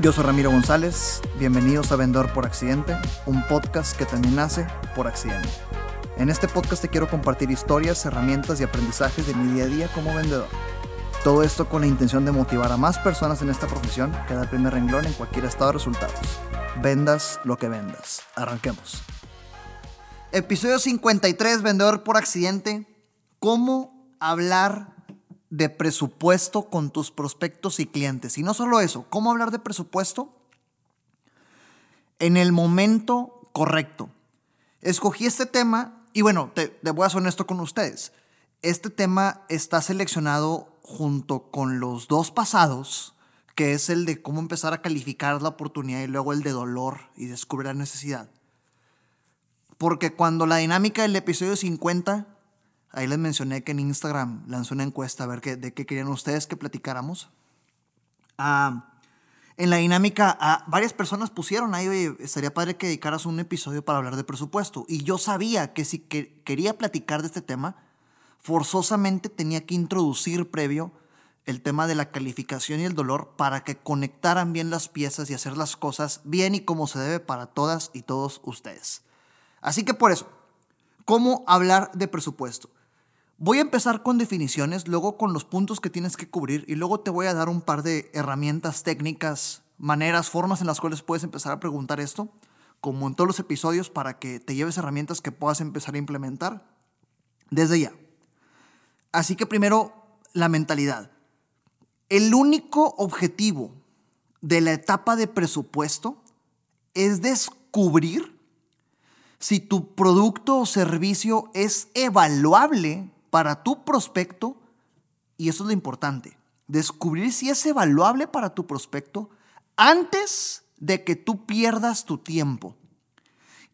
Yo soy Ramiro González, bienvenidos a Vendedor por Accidente, un podcast que también nace por accidente. En este podcast te quiero compartir historias, herramientas y aprendizajes de mi día a día como vendedor. Todo esto con la intención de motivar a más personas en esta profesión que da el primer renglón en cualquier estado de resultados. Vendas lo que vendas. Arranquemos. Episodio 53, Vendedor por Accidente. ¿Cómo hablar de presupuesto con tus prospectos y clientes? Y no solo eso, ¿cómo hablar de presupuesto? En el momento correcto. Escogí este tema y bueno, te, voy a ser honesto con ustedes. Este tema está seleccionado junto con los dos pasados, que es el de cómo empezar a calificar la oportunidad y luego el de dolor y descubrir la necesidad. Porque cuando la dinámica del episodio 50, ahí les mencioné que en Instagram lancé una encuesta a ver qué, de qué querían ustedes que platicáramos. Ah, en la dinámica, ah, varias personas pusieron ahí, oye, estaría padre que dedicaras un episodio para hablar de presupuesto. Y yo sabía que si que, quería platicar de este tema, forzosamente tenía que introducir previo el tema de la calificación y el dolor para que conectaran bien las piezas y hacer las cosas bien y como se debe para todas y todos ustedes. Así que por eso, ¿cómo hablar de presupuesto? Voy a empezar con definiciones, luego con los puntos que tienes que cubrir y luego te voy a dar un par de herramientas técnicas, maneras, formas en las cuales puedes empezar a preguntar esto, como en todos los episodios, para que te lleves herramientas que puedas empezar a implementar desde ya. Así que primero, la mentalidad. El único objetivo de la etapa de presupuesto es descubrir si tu producto o servicio es evaluable para tu prospecto, y eso es lo importante, descubrir si es evaluable para tu prospecto antes de que tú pierdas tu tiempo.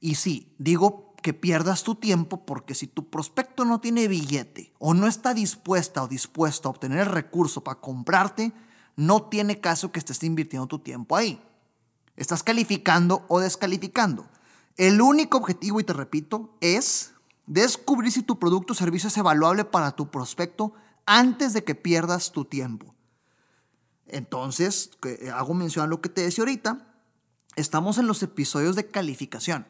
Y sí, digo que pierdas tu tiempo porque si tu prospecto no tiene billete o no está dispuesta o dispuesto a obtener el recurso para comprarte, no tiene caso que estés invirtiendo tu tiempo ahí. Estás calificando o descalificando. El único objetivo, y te repito, es descubrir si tu producto o servicio es evaluable para tu prospecto antes de que pierdas tu tiempo. Entonces, hago mención a lo que te decía ahorita, estamos en los episodios de calificación.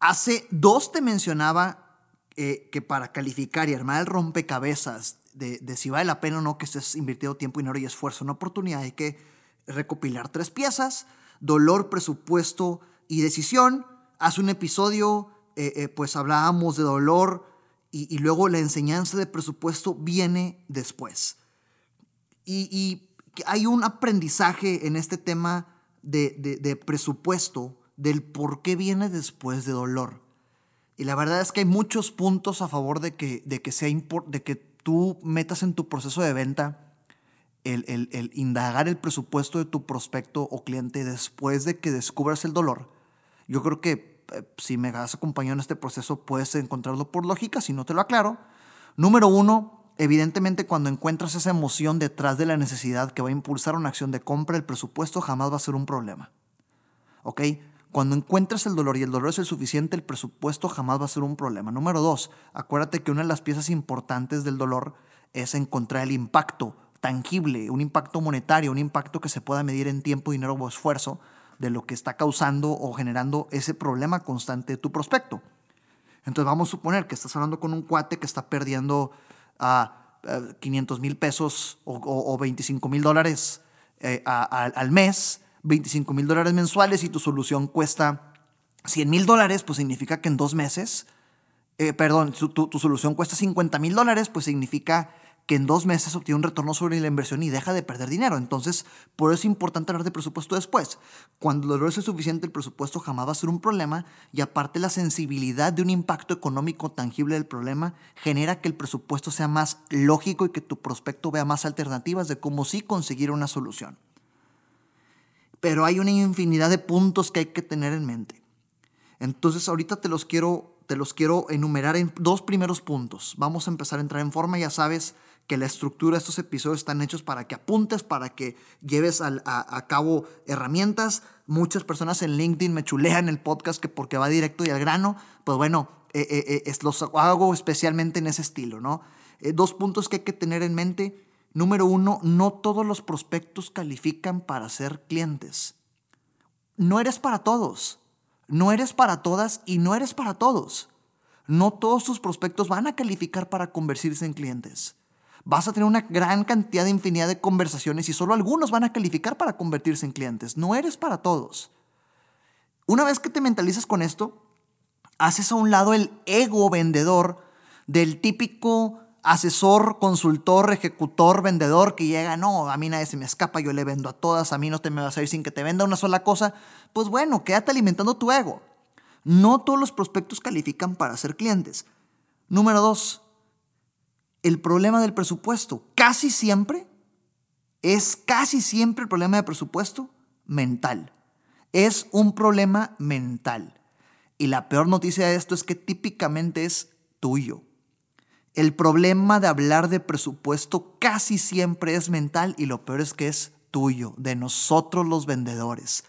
Hace dos te mencionaba eh, que para calificar y armar el rompecabezas de, si vale la pena o no que estés invirtiendo tiempo, dinero y esfuerzo en una oportunidad, hay que recopilar tres piezas, dolor, presupuesto y decisión. Hace un episodio, eh, eh, pues hablábamos de dolor y, luego la enseñanza de presupuesto viene después. Y, hay un aprendizaje en este tema de, presupuesto del por qué viene después de dolor. Y la verdad es que hay muchos puntos a favor de que, de que, sea de que tú metas en tu proceso de venta el, indagar el presupuesto de tu prospecto o cliente después de que descubras el dolor. Yo creo que si me has acompañado en este proceso puedes encontrarlo por lógica, si no te lo aclaro. Número uno, evidentemente cuando encuentras esa emoción detrás de la necesidad que va a impulsar una acción de compra, el presupuesto jamás va a ser un problema. ¿Ok? Cuando encuentres el dolor y el dolor es el suficiente, el presupuesto jamás va a ser un problema. Número dos, acuérdate que una de las piezas importantes del dolor es encontrar el impacto tangible, un impacto monetario, un impacto que se pueda medir en tiempo, dinero o esfuerzo de lo que está causando o generando ese problema constante de tu prospecto. Entonces vamos a suponer que estás hablando con un cuate que está perdiendo a 500 mil pesos o, o, o 25 mil dólares eh, al mes 25 mil dólares mensuales y tu solución cuesta 100 mil dólares, pues significa que en dos meses, eh, perdón, tu, tu, solución cuesta 50 mil dólares, pues significa que en dos meses obtiene un retorno sobre la inversión y deja de perder dinero. Entonces, por eso es importante hablar de presupuesto después. Cuando el dolor es suficiente, el presupuesto jamás va a ser un problema y aparte la sensibilidad de un impacto económico tangible del problema genera que el presupuesto sea más lógico y que tu prospecto vea más alternativas de cómo sí conseguir una solución pero hay una infinidad de puntos que hay que tener en mente. Entonces ahorita te los quiero, te los quiero enumerar en dos primeros puntos. Vamos a empezar a entrar en forma, ya sabes que la estructura de estos episodios están hechos para que apuntes, para que lleves a, cabo herramientas. Muchas personas en LinkedIn me chulean el podcast que porque va directo y al grano, pues bueno, eh, eh, eh, los hago especialmente en ese estilo, ¿no? dos puntos que hay que tener en mente. Número uno, no todos los prospectos califican para ser clientes. No eres para todos, no eres para todas y no eres para todos. No todos tus prospectos van a calificar para convertirse en clientes. Vas a tener una gran cantidad de infinidad de conversaciones y solo algunos van a calificar para convertirse en clientes. No eres para todos. Una vez que te mentalizas con esto, haces a un lado el ego vendedor del típico asesor, consultor, ejecutor, vendedor que llega, no, a mí nadie se me escapa, yo le vendo a todas, a mí no te me vas a ir sin que te venda una sola cosa, pues bueno, quédate alimentando tu ego. No todos los prospectos califican para ser clientes. Número dos, el problema del presupuesto. Casi siempre, es casi siempre el problema de presupuesto mental. Es un problema mental. Y la peor noticia de esto es que típicamente es tuyo. El problema de hablar de presupuesto casi siempre es mental y lo peor es que es tuyo, de nosotros los vendedores.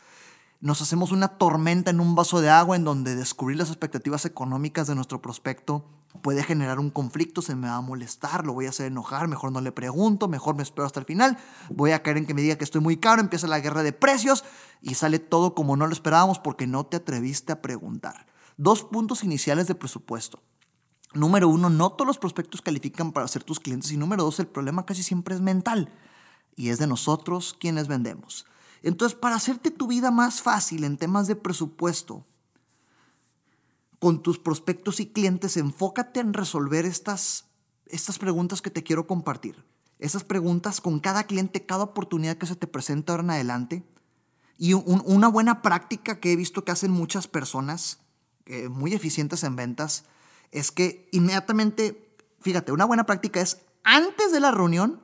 Nos hacemos una tormenta en un vaso de agua en donde descubrir las expectativas económicas de nuestro prospecto puede generar un conflicto, se me va a molestar, lo voy a hacer enojar, mejor no le pregunto, mejor me espero hasta el final, voy a caer en que me diga que estoy muy caro, empieza la guerra de precios y sale todo como no lo esperábamos porque no te atreviste a preguntar. Dos puntos iniciales de presupuesto. Número uno, no todos los prospectos califican para ser tus clientes. Y número dos, el problema casi siempre es mental. Y es de nosotros quienes vendemos. Entonces, para hacerte tu vida más fácil en temas de presupuesto, con tus prospectos y clientes, enfócate en resolver estas, estas preguntas que te quiero compartir. Esas preguntas con cada cliente, cada oportunidad que se te presenta ahora en adelante. Y una buena práctica que he visto que hacen muchas personas eh, muy eficientes en ventas es que inmediatamente, fíjate, una buena práctica es antes de la reunión,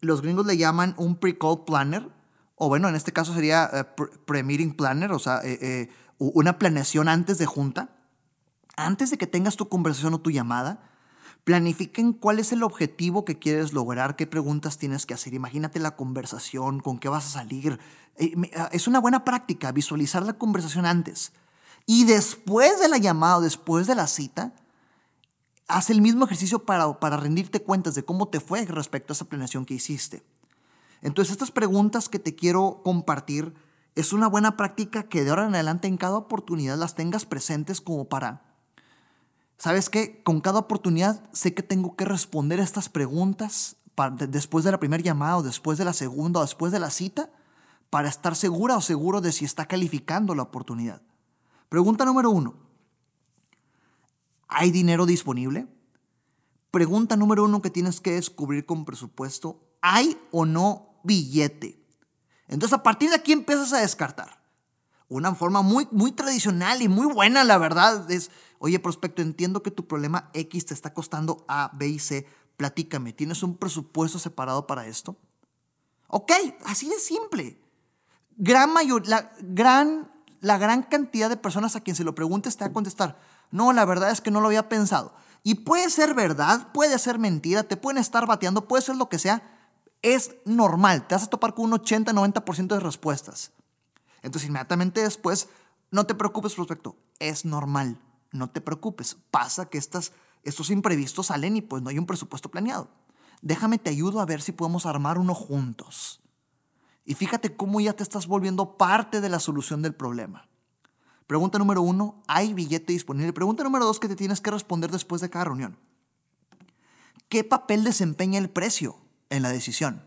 los gringos le llaman un pre-call planner, o bueno, en este caso sería eh, pre-meeting planner, o sea, eh, una planeación antes de junta. Antes de que tengas tu conversación o tu llamada, planifiquen cuál es el objetivo que quieres lograr, qué preguntas tienes que hacer. Imagínate la conversación, con qué vas a salir. Ah, es una buena práctica visualizar la conversación antes. Y después de la llamada, después de la cita, haz el mismo ejercicio para, para rendirte cuentas de cómo te fue respecto a esa planeación que hiciste. Entonces, estas preguntas que te quiero compartir es una buena práctica que de ahora en adelante en cada oportunidad las tengas presentes como para, ¿sabes qué? Con cada oportunidad sé que tengo que responder estas preguntas después de la primera llamada o después de la segunda o después de la cita para estar segura o seguro de si está calificando la oportunidad. Pregunta número uno. ¿Hay dinero disponible? Pregunta número uno que tienes que descubrir con presupuesto. ¿Hay o no billete? Entonces a partir de aquí empiezas a descartar. Una forma muy, muy tradicional y muy buena, la verdad, es, oye, prospecto, entiendo que tu problema X te está costando A, B y C. Platícame, ¿tienes un presupuesto separado para esto? Ok, así de simple. Gran mayor, la gran la gran cantidad de personas a quien se lo preguntes te va a contestar, no, la verdad es que no lo había pensado. Y puede ser verdad, puede ser mentira, te pueden estar bateando, puede ser lo que sea. Es normal, te vas a topar con un 80-90% de respuestas. Entonces, inmediatamente después, no te preocupes, prospecto, es normal, no te preocupes. Pasa que estos imprevistos salen y pues no hay un presupuesto planeado. Déjame, te ayudo a ver si podemos armar uno juntos. Y fíjate cómo ya te estás volviendo parte de la solución del problema. Pregunta número uno, ¿hay billete disponible? Pregunta número dos que te tienes que responder después de cada reunión. ¿Qué papel desempeña el precio en la decisión?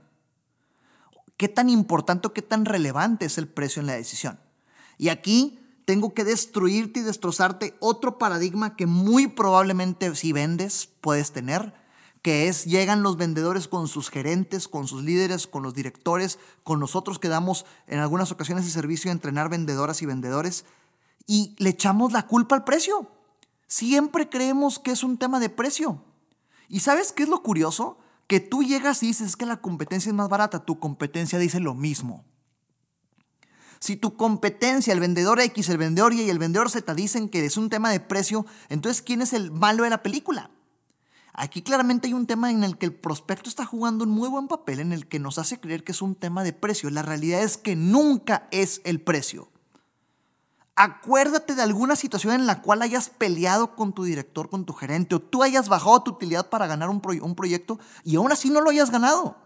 ¿Qué tan importante o qué tan relevante es el precio en la decisión? Y aquí tengo que destruirte y destrozarte otro paradigma que muy probablemente si vendes puedes tener, que es llegan los vendedores con sus gerentes, con sus líderes, con los directores, con nosotros que damos en algunas ocasiones el servicio de entrenar vendedoras y vendedores y le echamos la culpa al precio. Siempre creemos que es un tema de precio. ¿Y sabes qué es lo curioso? Que tú llegas y dices que la competencia es más barata, tu competencia dice lo mismo. Si tu competencia, el vendedor X, el vendedor Y y el vendedor Z dicen que es un tema de precio, entonces ¿quién es el malo de la película? Aquí claramente hay un tema en el que el prospecto está jugando un muy buen papel, en el que nos hace creer que es un tema de precio. La realidad es que nunca es el precio. Acuérdate de alguna situación en la cual hayas peleado con tu director, con tu gerente, o tú hayas bajado tu utilidad para ganar un, un proyecto y aún así no lo hayas ganado.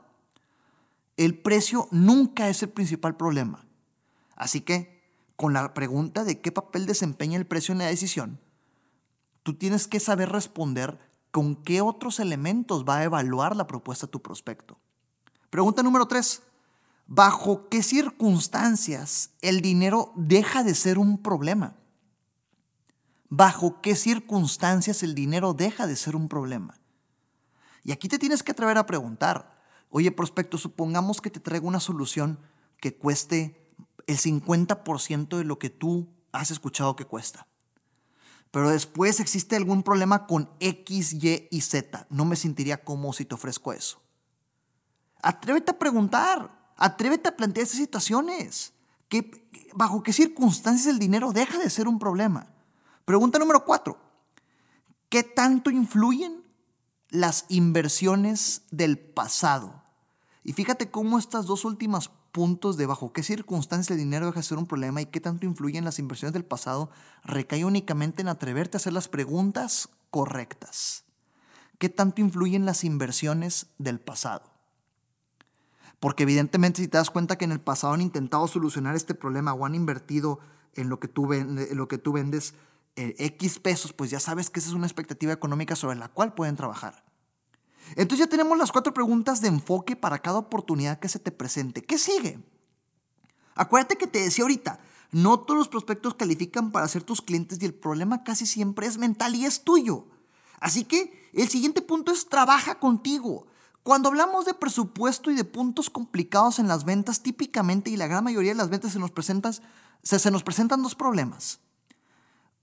El precio nunca es el principal problema. Así que, con la pregunta de qué papel desempeña el precio en la decisión, tú tienes que saber responder con qué otros elementos va a evaluar la propuesta tu prospecto. Pregunta número tres. ¿Bajo qué circunstancias el dinero deja de ser un problema? ¿Bajo qué circunstancias el dinero deja de ser un problema? Y aquí te tienes que atrever a preguntar, oye prospecto, supongamos que te traigo una solución que cueste el 50% de lo que tú has escuchado que cuesta. Pero después existe algún problema con X, Y y Z. No me sentiría cómodo si te ofrezco eso. Atrévete a preguntar, atrévete a plantear esas situaciones. ¿Bajo qué circunstancias el dinero deja de ser un problema? Pregunta número cuatro. ¿Qué tanto influyen las inversiones del pasado. Y fíjate cómo estas dos últimas puntos de bajo qué circunstancias el dinero deja de ser un problema y qué tanto influyen las inversiones del pasado recae únicamente en atreverte a hacer las preguntas correctas. ¿Qué tanto influyen las inversiones del pasado? Porque evidentemente si te das cuenta que en el pasado han intentado solucionar este problema o han invertido en lo que tú, en lo que tú vendes, eh, X pesos, pues ya sabes que esa es una expectativa económica sobre la cual pueden trabajar. Entonces ya tenemos las cuatro preguntas de enfoque para cada oportunidad que se te presente. ¿Qué sigue? Acuérdate que te decía ahorita, no todos los prospectos califican para ser tus clientes y el problema casi siempre es mental y es tuyo. Así que el siguiente punto es trabaja contigo. Cuando hablamos de presupuesto y de puntos complicados en las ventas, típicamente y la gran mayoría de las ventas se nos presentan, se nos presentan dos problemas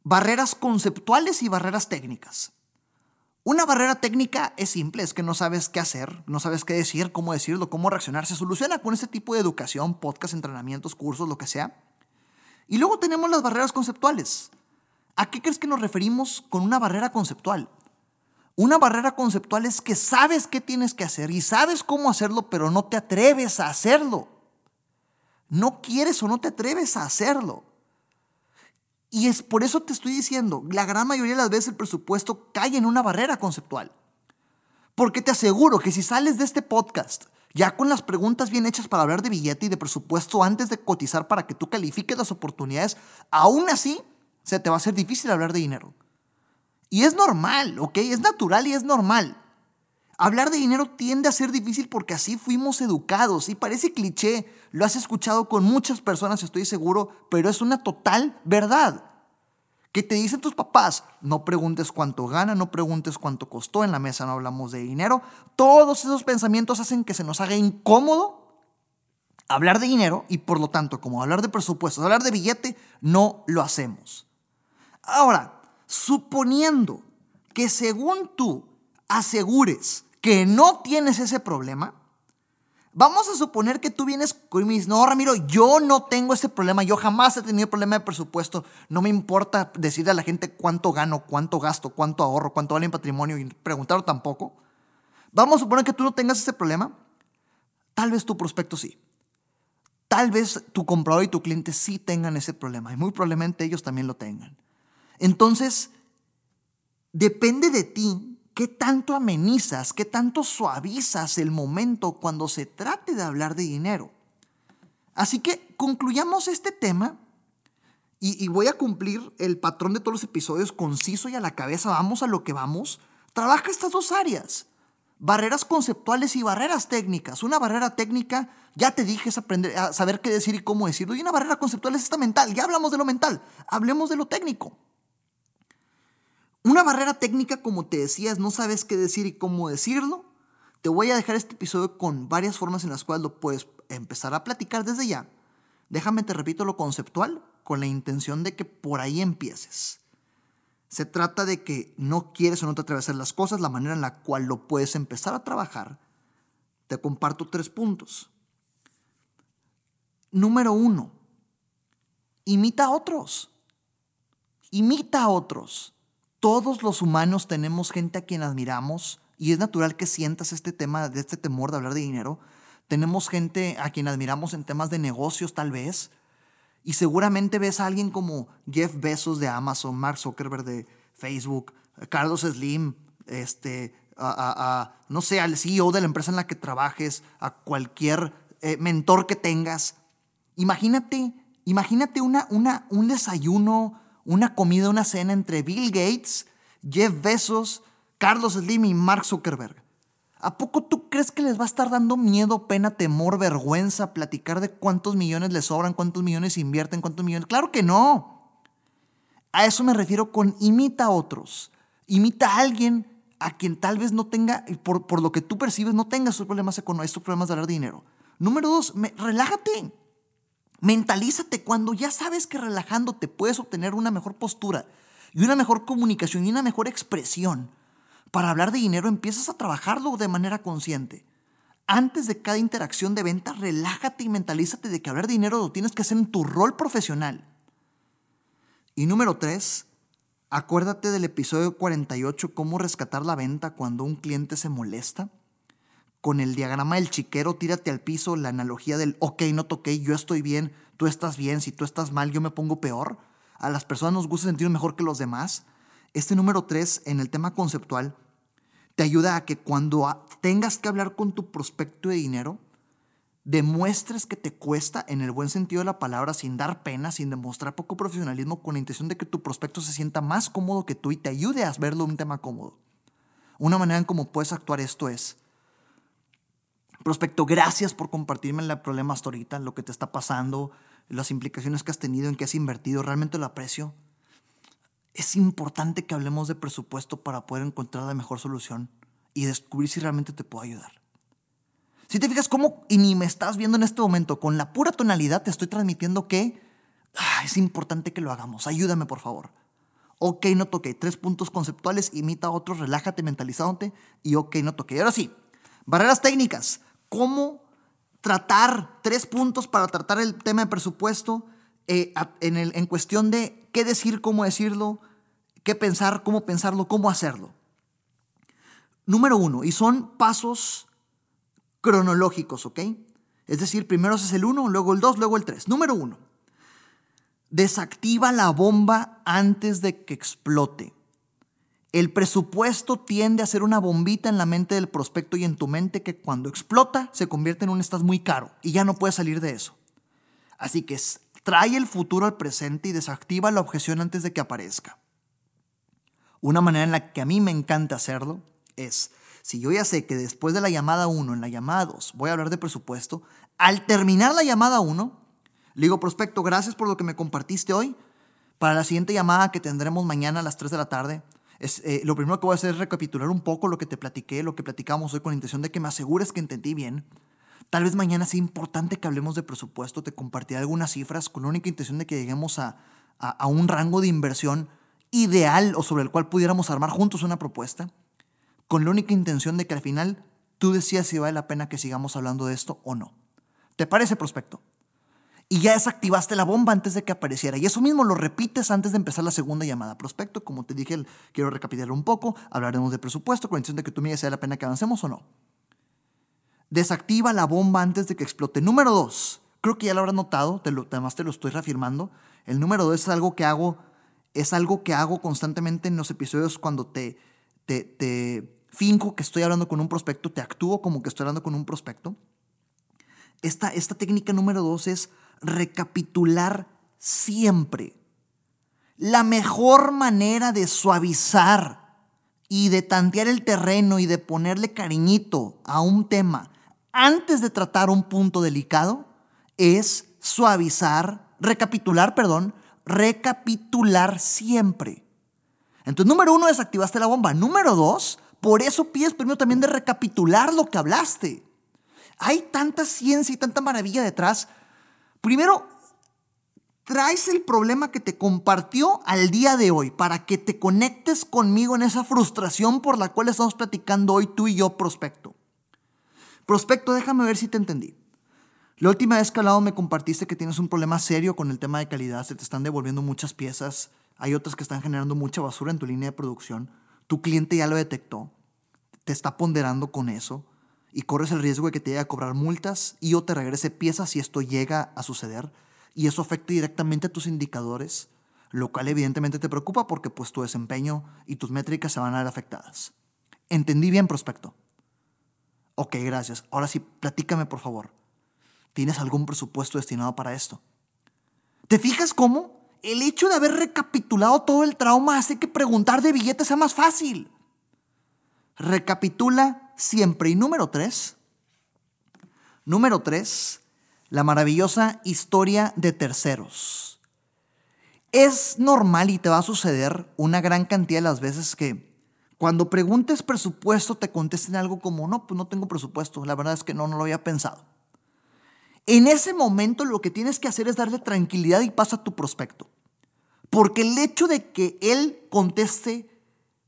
barreras conceptuales y barreras técnicas. Una barrera técnica es simple, es que no sabes qué hacer, no sabes qué decir, cómo decirlo, cómo reaccionar. Se soluciona con este tipo de educación, podcast, entrenamientos, cursos, lo que sea. Y luego tenemos las barreras conceptuales. ¿A qué crees que nos referimos con una barrera conceptual? Una barrera conceptual es que sabes qué tienes que hacer y sabes cómo hacerlo, pero no te atreves a hacerlo. No quieres o no te atreves a hacerlo. Y es por eso te estoy diciendo, la gran mayoría de las veces el presupuesto cae en una barrera conceptual. Porque te aseguro que si sales de este podcast ya con las preguntas bien hechas para hablar de billete y de presupuesto antes de cotizar para que tú califiques las oportunidades, aún así se te va a hacer difícil hablar de dinero. Y es normal, ¿ok? Es natural y es normal. Hablar de dinero tiende a ser difícil porque así fuimos educados y parece cliché, lo has escuchado con muchas personas, estoy seguro, pero es una total verdad. Que te dicen tus papás, no preguntes cuánto gana, no preguntes cuánto costó, en la mesa no hablamos de dinero. Todos esos pensamientos hacen que se nos haga incómodo hablar de dinero y por lo tanto, como hablar de presupuestos, hablar de billete, no lo hacemos. Ahora, suponiendo que según tú asegures que no tienes ese problema, vamos a suponer que tú vienes y me dices, no, Ramiro, yo no tengo ese problema, yo jamás he tenido problema de presupuesto, no me importa decirle a la gente cuánto gano, cuánto gasto, cuánto ahorro, cuánto vale en patrimonio y preguntarlo tampoco. Vamos a suponer que tú no tengas ese problema, tal vez tu prospecto sí. Tal vez tu comprador y tu cliente sí tengan ese problema y muy probablemente ellos también lo tengan. Entonces, depende de ti ¿Qué tanto amenizas, qué tanto suavizas el momento cuando se trate de hablar de dinero? Así que concluyamos este tema y, voy a cumplir el patrón de todos los episodios conciso y a la cabeza, vamos a lo que vamos. Trabaja estas dos áreas, barreras conceptuales y barreras técnicas. Una barrera técnica, ya te dije, es aprender a saber qué decir y cómo decirlo. Y una barrera conceptual es esta mental. Ya hablamos de lo mental, hablemos de lo técnico. Una barrera técnica, como te decías, no sabes qué decir y cómo decirlo. Te voy a dejar este episodio con varias formas en las cuales lo puedes empezar a platicar desde ya. Déjame te repito lo conceptual con la intención de que por ahí empieces. Se trata de que no quieres o no te atreves a las cosas, la manera en la cual lo puedes empezar a trabajar. Te comparto tres puntos. Número uno, imita a otros. Imita a otros. Todos los humanos tenemos gente a quien admiramos y es natural que sientas este tema, de este temor de hablar de dinero. Tenemos gente a quien admiramos en temas de negocios tal vez. Y seguramente ves a alguien como Jeff Bezos de Amazon, Mark Zuckerberg de Facebook, Carlos Slim, este, no sé, al CEO de la empresa en la que trabajes, a cualquier eh, mentor que tengas. Imagínate, imagínate una, una, un desayuno, una comida, una cena entre Bill Gates, Jeff Bezos, Carlos Slim y Mark Zuckerberg. ¿A poco tú crees que les va a estar dando miedo, pena, temor, vergüenza platicar de cuántos millones les sobran, cuántos millones invierten, cuántos millones? Claro que no. A eso me refiero con imita a otros. Imita a alguien a quien tal vez no tenga, por, por lo que tú percibes, no tenga sus problemas económicos, estos problemas de ganar dinero. Número dos, relájate. Mentalízate cuando ya sabes que relajándote puedes obtener una mejor postura y una mejor comunicación y una mejor expresión. Para hablar de dinero empiezas a trabajarlo de manera consciente. Antes de cada interacción de venta, relájate y mentalízate de que hablar de dinero lo tienes que hacer en tu rol profesional. Y número tres, acuérdate del episodio 48, cómo rescatar la venta cuando un cliente se molesta. Con el diagrama del chiquero, tírate al piso, la analogía del, ok, no toqué, yo estoy bien, tú estás bien, si tú estás mal, yo me pongo peor. A las personas nos gusta sentir mejor que los demás. Este número 3 en el tema conceptual te ayuda a que cuando tengas que hablar con tu prospecto de dinero, demuestres que te cuesta en el buen sentido de la palabra, sin dar pena, sin demostrar poco profesionalismo, con la intención de que tu prospecto se sienta más cómodo que tú y te ayude a verlo un tema cómodo. Una manera en cómo puedes actuar esto es, prospecto, gracias por compartirme el problema hasta ahorita, lo que te está pasando, las implicaciones que has tenido, en que has invertido, realmente lo aprecio es importante que hablemos de presupuesto para poder encontrar la mejor solución y descubrir si realmente te puedo ayudar. Si te fijas cómo, y ni me estás viendo en este momento, con la pura tonalidad te estoy transmitiendo que ah, es importante que lo hagamos. Ayúdame, por favor. Ok, no toqué. Tres puntos conceptuales, imita a otros, relájate mentalizándote y ok, no toqué. Y ahora sí, barreras técnicas. ¿Cómo tratar tres puntos para tratar el tema de presupuesto eh, en, cuestión de qué decir, cómo decirlo, qué pensar, cómo pensarlo, cómo hacerlo. Número uno, y son pasos cronológicos, ¿ok? Es decir, primero haces el uno, luego el dos, luego el tres. Número uno, desactiva la bomba antes de que explote. El presupuesto tiende a ser una bombita en la mente del prospecto y en tu mente que cuando explota se convierte en un estás muy caro y ya no puedes salir de eso. Así que trae el futuro al presente y desactiva la objeción antes de que aparezca. Una manera en la que a mí me encanta hacerlo es, si yo ya sé que después de la llamada 1, en la llamada 2, voy a hablar de presupuesto, al terminar la llamada 1, le digo, prospecto, gracias por lo que me compartiste hoy. Para la siguiente llamada que tendremos mañana a las 3 de la tarde, eh, lo primero que voy a hacer es recapitular un poco lo que te platiqué, lo que platicamos hoy con la intención de que me asegures que entendí bien. Tal vez mañana sea importante que hablemos de presupuesto, te compartiré algunas cifras con la única intención de que lleguemos a, a, un rango de inversión ideal o sobre el cual pudiéramos armar juntos una propuesta, con la única intención de que al final tú decías si vale la pena que sigamos hablando de esto o no. ¿Te parece prospecto? Y ya desactivaste la bomba antes de que apareciera. Y eso mismo lo repites antes de empezar la segunda llamada. Prospecto, como te dije, quiero recapitular un poco, hablaremos de presupuesto con la intención de que tú me digas si vale la pena que avancemos o no. Desactiva la bomba antes de que explote. Número dos, creo que ya lo habrás notado, lo, además te lo estoy reafirmando. El número dos es algo que hago, es algo que hago constantemente en los episodios cuando te, te, te finjo que estoy hablando con un prospecto, te actúo como que estoy hablando con un prospecto. Esta, esta técnica número dos es recapitular siempre. La mejor manera de suavizar y de tantear el terreno y de ponerle cariñito a un tema antes de tratar un punto delicado es suavizar, recapitular, perdón, recapitular siempre. Entonces, número uno, desactivaste la bomba. Número dos, por eso pides primero también de recapitular lo que hablaste. Hay tanta ciencia y tanta maravilla detrás. Primero, traes el problema que te compartió al día de hoy para que te conectes conmigo en esa frustración por la cual estamos platicando hoy tú y yo, prospecto. Prospecto, déjame ver si te entendí. La última vez que hablado me compartiste que tienes un problema serio con el tema de calidad, se te están devolviendo muchas piezas, hay otras que están generando mucha basura en tu línea de producción, tu cliente ya lo detectó, te está ponderando con eso y corres el riesgo de que te llegue a cobrar multas y o te regrese piezas si esto llega a suceder y eso afecta directamente a tus indicadores, lo cual evidentemente te preocupa porque pues tu desempeño y tus métricas se van a ver afectadas. ¿Entendí bien, prospecto? Ok, gracias. Ahora sí, platícame, por favor. ¿Tienes algún presupuesto destinado para esto? ¿Te fijas cómo? El hecho de haber recapitulado todo el trauma hace que preguntar de billetes sea más fácil. Recapitula siempre. Y número tres. Número tres, la maravillosa historia de terceros. Es normal y te va a suceder una gran cantidad de las veces que cuando preguntes presupuesto te contesten algo como, no, pues no tengo presupuesto, la verdad es que no, no lo había pensado. En ese momento lo que tienes que hacer es darle tranquilidad y paz a tu prospecto. Porque el hecho de que él conteste,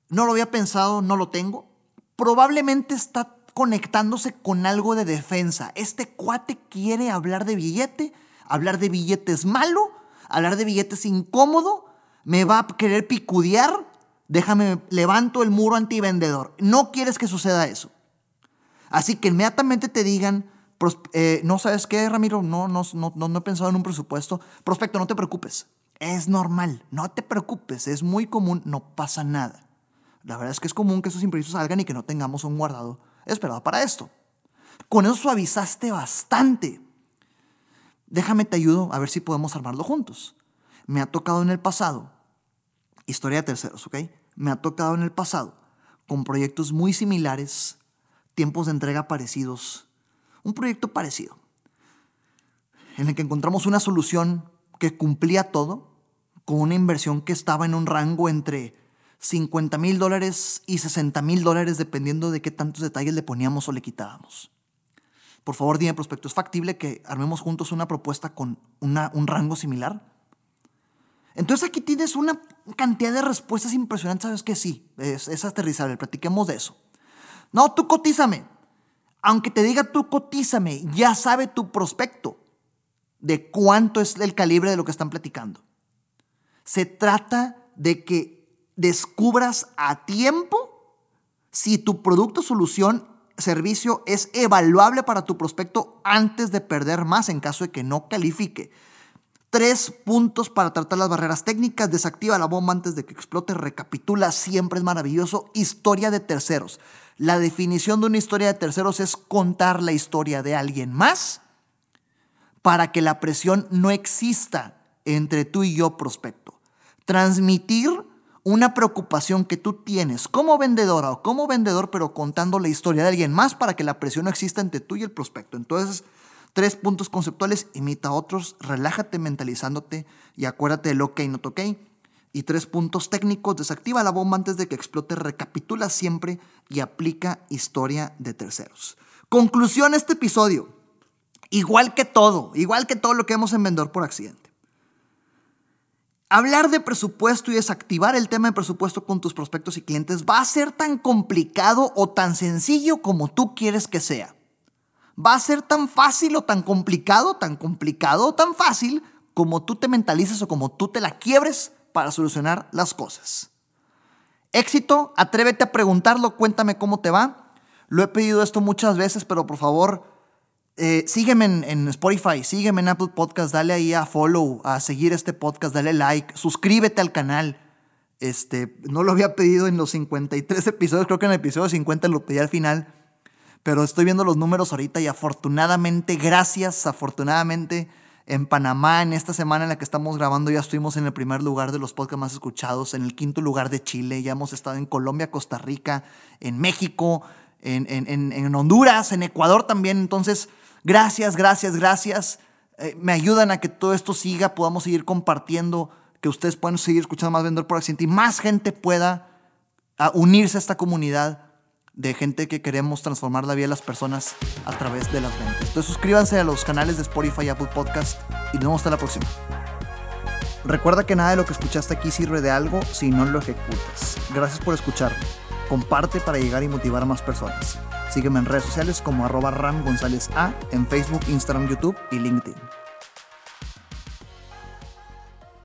no lo había pensado, no lo tengo, probablemente está conectándose con algo de defensa. Este cuate quiere hablar de billete, hablar de billetes malo, hablar de billetes incómodo, me va a querer picudear, déjame, levanto el muro antivendedor. No quieres que suceda eso. Así que inmediatamente te digan, eh, no sabes qué, Ramiro, no, no, no, no he pensado en un presupuesto. Prospecto, no te preocupes. Es normal, no te preocupes, es muy común, no pasa nada. La verdad es que es común que esos imprevistos salgan y que no tengamos un guardado esperado para esto. Con eso suavizaste bastante. Déjame te ayudo a ver si podemos armarlo juntos. Me ha tocado en el pasado, historia de terceros, ¿ok? Me ha tocado en el pasado, con proyectos muy similares, tiempos de entrega parecidos, un proyecto parecido, en el que encontramos una solución que cumplía todo, con una inversión que estaba en un rango entre 50 mil dólares y 60 mil dólares dependiendo de qué tantos detalles le poníamos o le quitábamos. Por favor, dime, prospecto, ¿es factible que armemos juntos una propuesta con un rango similar? Entonces aquí tienes una cantidad de respuestas impresionantes, sabes que sí, es, es aterrizable, platiquemos de eso. No, tú cotízame. Aunque te diga tú cotízame, ya sabe tu prospecto de cuánto es el calibre de lo que están platicando. Se trata de que descubras a tiempo si tu producto, solución, servicio es evaluable para tu prospecto antes de perder más en caso de que no califique. Tres puntos para tratar las barreras técnicas. Desactiva la bomba antes de que explote. Recapitula, siempre es maravilloso. Historia de terceros. La definición de una historia de terceros es contar la historia de alguien más para que la presión no exista entre tú y yo prospecto. Transmitir una preocupación que tú tienes como vendedora o como vendedor, pero contando la historia de alguien más para que la presión no exista entre tú y el prospecto. Entonces, tres puntos conceptuales, imita a otros, relájate mentalizándote y acuérdate del ok, no ok. Y tres puntos técnicos, desactiva la bomba antes de que explote, recapitula siempre y aplica historia de terceros. Conclusión este episodio. Igual que todo, igual que todo lo que vemos en Vendedor por Accidente. Hablar de presupuesto y desactivar el tema de presupuesto con tus prospectos y clientes va a ser tan complicado o tan sencillo como tú quieres que sea. Va a ser tan fácil o tan complicado, tan complicado o tan fácil como tú te mentalices o como tú te la quiebres para solucionar las cosas. Éxito, atrévete a preguntarlo, cuéntame cómo te va. Lo he pedido esto muchas veces, pero por favor, eh, sígueme en, Spotify, sígueme en Apple Podcast, dale ahí a follow, a seguir este podcast, dale like, suscríbete al canal. Este, no lo había pedido en los 53 episodios, creo que en el episodio 50 lo pedí al final, pero estoy viendo los números ahorita y afortunadamente, gracias, afortunadamente, en Panamá, en esta semana en la que estamos grabando, ya estuvimos en el primer lugar de los podcasts más escuchados, en el quinto lugar de Chile, ya hemos estado en Colombia, Costa Rica, en México, en, en, en Honduras, en Ecuador también, entonces Gracias, gracias, gracias. Eh, me ayudan a que todo esto siga, podamos seguir compartiendo, que ustedes puedan seguir escuchando más Vendedor por Accidente y más gente pueda unirse a esta comunidad de gente que queremos transformar la vida de las personas a través de las ventas. Entonces suscríbanse a los canales de Spotify y Apple Podcast y nos vemos hasta la próxima. Recuerda que nada de lo que escuchaste aquí sirve de algo si no lo ejecutas. Gracias por escucharme. Comparte para llegar y motivar a más personas. Sígueme en redes sociales como arroba Ram González A en Facebook, Instagram, YouTube y LinkedIn.